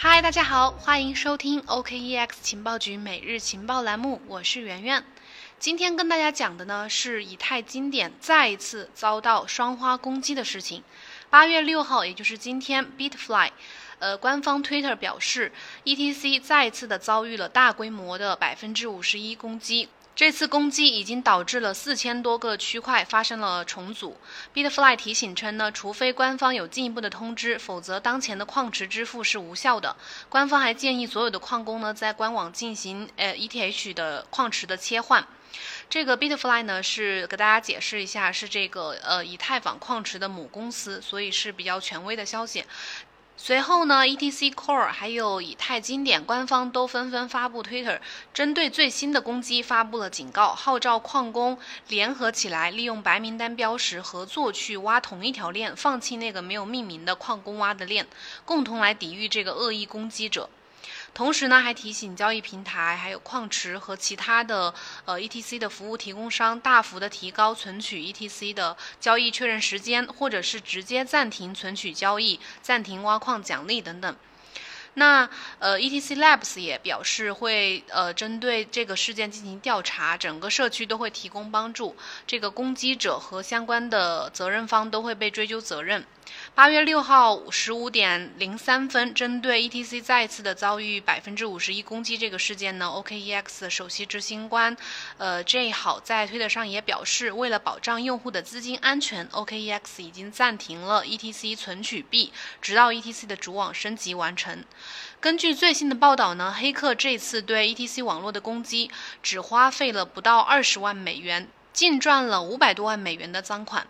嗨，大家好，欢迎收听 OKEX 情报局每日情报栏目，我是圆圆。今天跟大家讲的呢是以太经典再一次遭到双花攻击的事情。八月六号，也就是今天，Bitfly，呃，官方 Twitter 表示，ETC 再一次的遭遇了大规模的百分之五十一攻击。这次攻击已经导致了四千多个区块发生了重组。Bitfly 提醒称呢，除非官方有进一步的通知，否则当前的矿池支付是无效的。官方还建议所有的矿工呢，在官网进行呃 ETH 的矿池的切换。这个 Bitfly 呢，是给大家解释一下，是这个呃以太坊矿池的母公司，所以是比较权威的消息。随后呢，ETC Core 还有以太经典官方都纷纷发布 Twitter，针对最新的攻击发布了警告，号召矿工联合起来，利用白名单标识合作去挖同一条链，放弃那个没有命名的矿工挖的链，共同来抵御这个恶意攻击者。同时呢，还提醒交易平台、还有矿池和其他的呃 ETC 的服务提供商，大幅的提高存取 ETC 的交易确认时间，或者是直接暂停存取交易、暂停挖矿奖励等等。那呃，ETC Labs 也表示会呃针对这个事件进行调查，整个社区都会提供帮助，这个攻击者和相关的责任方都会被追究责任。八月六号十五点零三分，针对 ETC 再一次的遭遇百分之五十一攻击这个事件呢，OKEX 首席执行官呃 J 好在推特上也表示，为了保障用户的资金安全，OKEX 已经暂停了 ETC 存取币，直到 ETC 的主网升级完成。根据最新的报道呢，黑客这次对 ETC 网络的攻击只花费了不到二十万美元，净赚了五百多万美元的赃款。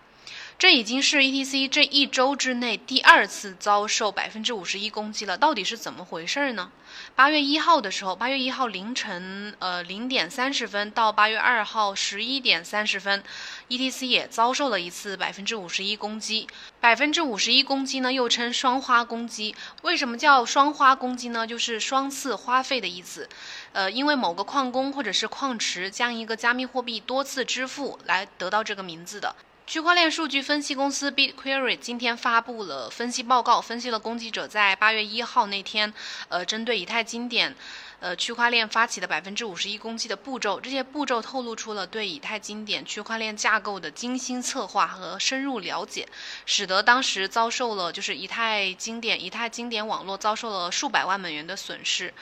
这已经是 ETC 这一周之内第二次遭受百分之五十一攻击了，到底是怎么回事呢？八月一号的时候，八月一号凌晨呃零点三十分到八月二号十一点三十分，ETC 也遭受了一次百分之五十一攻击。百分之五十一攻击呢，又称双花攻击。为什么叫双花攻击呢？就是双次花费的意思。呃，因为某个矿工或者是矿池将一个加密货币多次支付来得到这个名字的。区块链数据分析公司 BitQuery 今天发布了分析报告，分析了攻击者在八月一号那天，呃，针对以太经典，呃，区块链发起的百分之五十一攻击的步骤。这些步骤透露出了对以太经典区块链架构的精心策划和深入了解，使得当时遭受了就是以太经典以太经典网络遭受了数百万美元的损失。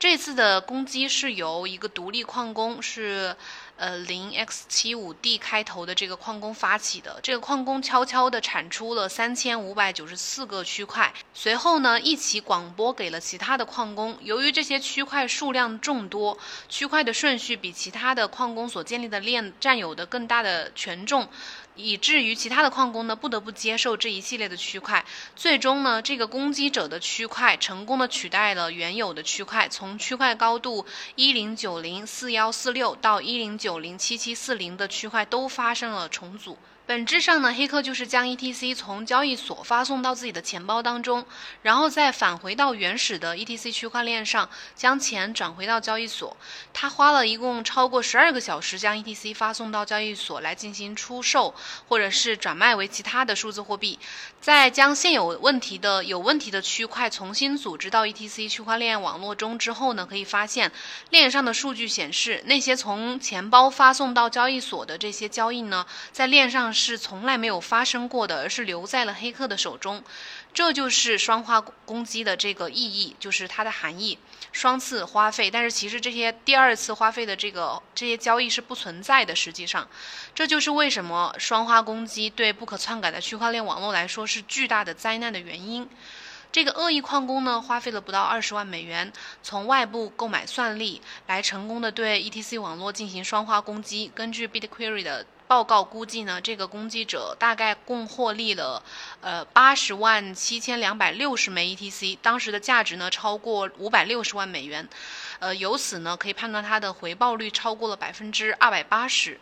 这次的攻击是由一个独立矿工是。呃，零 x 七五 d 开头的这个矿工发起的，这个矿工悄悄地产出了三千五百九十四个区块，随后呢，一起广播给了其他的矿工。由于这些区块数量众多，区块的顺序比其他的矿工所建立的链占有的更大的权重。以至于其他的矿工呢不得不接受这一系列的区块，最终呢，这个攻击者的区块成功的取代了原有的区块，从区块高度一零九零四幺四六到一零九零七七四零的区块都发生了重组。本质上呢，黑客就是将 ETC 从交易所发送到自己的钱包当中，然后再返回到原始的 ETC 区块链上，将钱转回到交易所。他花了一共超过十二个小时将 ETC 发送到交易所来进行出售，或者是转卖为其他的数字货币。在将现有问题的有问题的区块重新组织到 ETC 区块链网络中之后呢，可以发现链上的数据显示，那些从钱包发送到交易所的这些交易呢，在链上。是从来没有发生过的，而是留在了黑客的手中。这就是双花攻击的这个意义，就是它的含义：双次花费。但是其实这些第二次花费的这个这些交易是不存在的。实际上，这就是为什么双花攻击对不可篡改的区块链网络来说是巨大的灾难的原因。这个恶意矿工呢，花费了不到二十万美元，从外部购买算力，来成功的对 ETC 网络进行双花攻击。根据 Bitquery 的报告估计呢，这个攻击者大概共获利了，呃，八十万七千两百六十枚 ETC，当时的价值呢超过五百六十万美元，呃，由此呢可以判断它的回报率超过了百分之二百八十。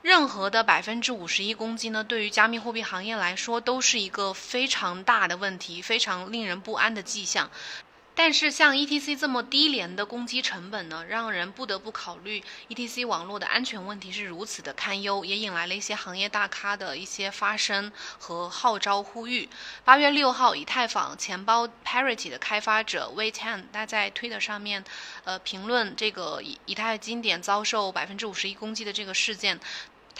任何的百分之五十一攻击呢，对于加密货币行业来说都是一个非常大的问题，非常令人不安的迹象。但是像 ETC 这么低廉的攻击成本呢，让人不得不考虑 ETC 网络的安全问题是如此的堪忧，也引来了一些行业大咖的一些发声和号召呼吁。八月六号，以太坊钱包 Parity 的开发者 Wei Tan 他在推特上面，呃，评论这个以以太经典遭受百分之五十一攻击的这个事件。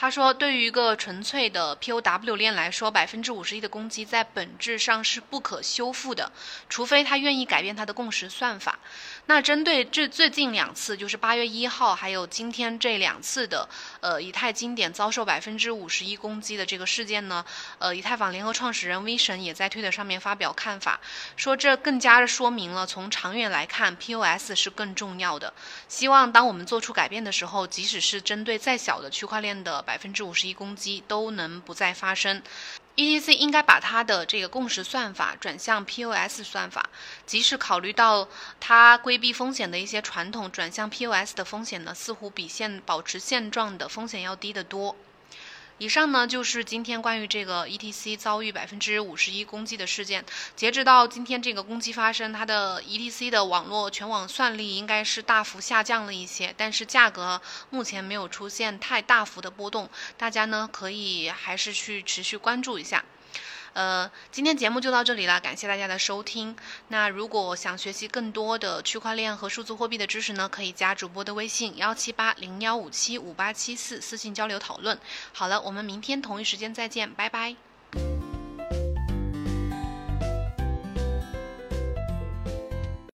他说，对于一个纯粹的 POW 链来说，百分之五十一的攻击在本质上是不可修复的，除非他愿意改变他的共识算法。那针对这最近两次，就是八月一号还有今天这两次的，呃，以太经典遭受百分之五十一攻击的这个事件呢，呃，以太坊联合创始人 V 神也在推特上面发表看法，说这更加的说明了从长远来看，POS 是更重要的。希望当我们做出改变的时候，即使是针对再小的区块链的百分之五十一攻击，都能不再发生。ETC 应该把它的这个共识算法转向 POS 算法，即使考虑到它规避风险的一些传统，转向 POS 的风险呢，似乎比现保持现状的风险要低得多。以上呢就是今天关于这个 ETC 遭遇百分之五十一攻击的事件。截止到今天这个攻击发生，它的 ETC 的网络全网算力应该是大幅下降了一些，但是价格目前没有出现太大幅的波动。大家呢可以还是去持续关注一下。呃，今天节目就到这里了，感谢大家的收听。那如果想学习更多的区块链和数字货币的知识呢，可以加主播的微信幺七八零幺五七五八七四，私信交流讨论。好了，我们明天同一时间再见，拜拜。